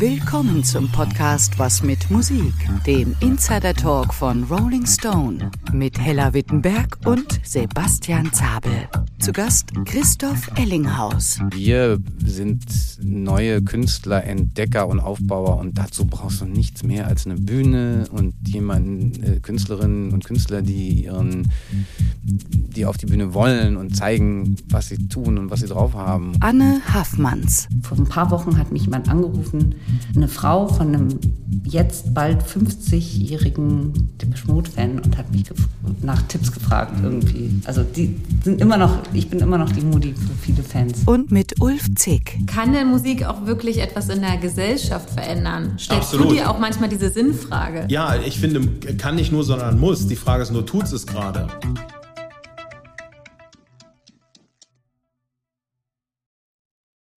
Willkommen zum Podcast Was mit Musik, dem Insider Talk von Rolling Stone mit Hella Wittenberg und Sebastian Zabel. Zu Gast Christoph Ellinghaus. Wir sind neue Künstler, Entdecker und Aufbauer und dazu brauchst du nichts mehr als eine Bühne und jemanden, äh, Künstlerinnen und Künstler, die ihren, die auf die Bühne wollen und zeigen, was sie tun und was sie drauf haben. Anne Haffmanns. Vor ein paar Wochen hat mich jemand angerufen, eine Frau von einem jetzt bald 50-jährigen Depeche-Mode-Fan und hat mich nach Tipps gefragt irgendwie. Also die sind immer noch, ich bin immer noch die Moody für viele Fans. Und mit Ulf Zick. Kann denn Musik auch wirklich etwas in der Gesellschaft verändern? Stellst Absolut. du dir auch manchmal diese Sinnfrage? Ja, ich finde, kann nicht nur, sondern muss. Die Frage ist nur, tut es gerade?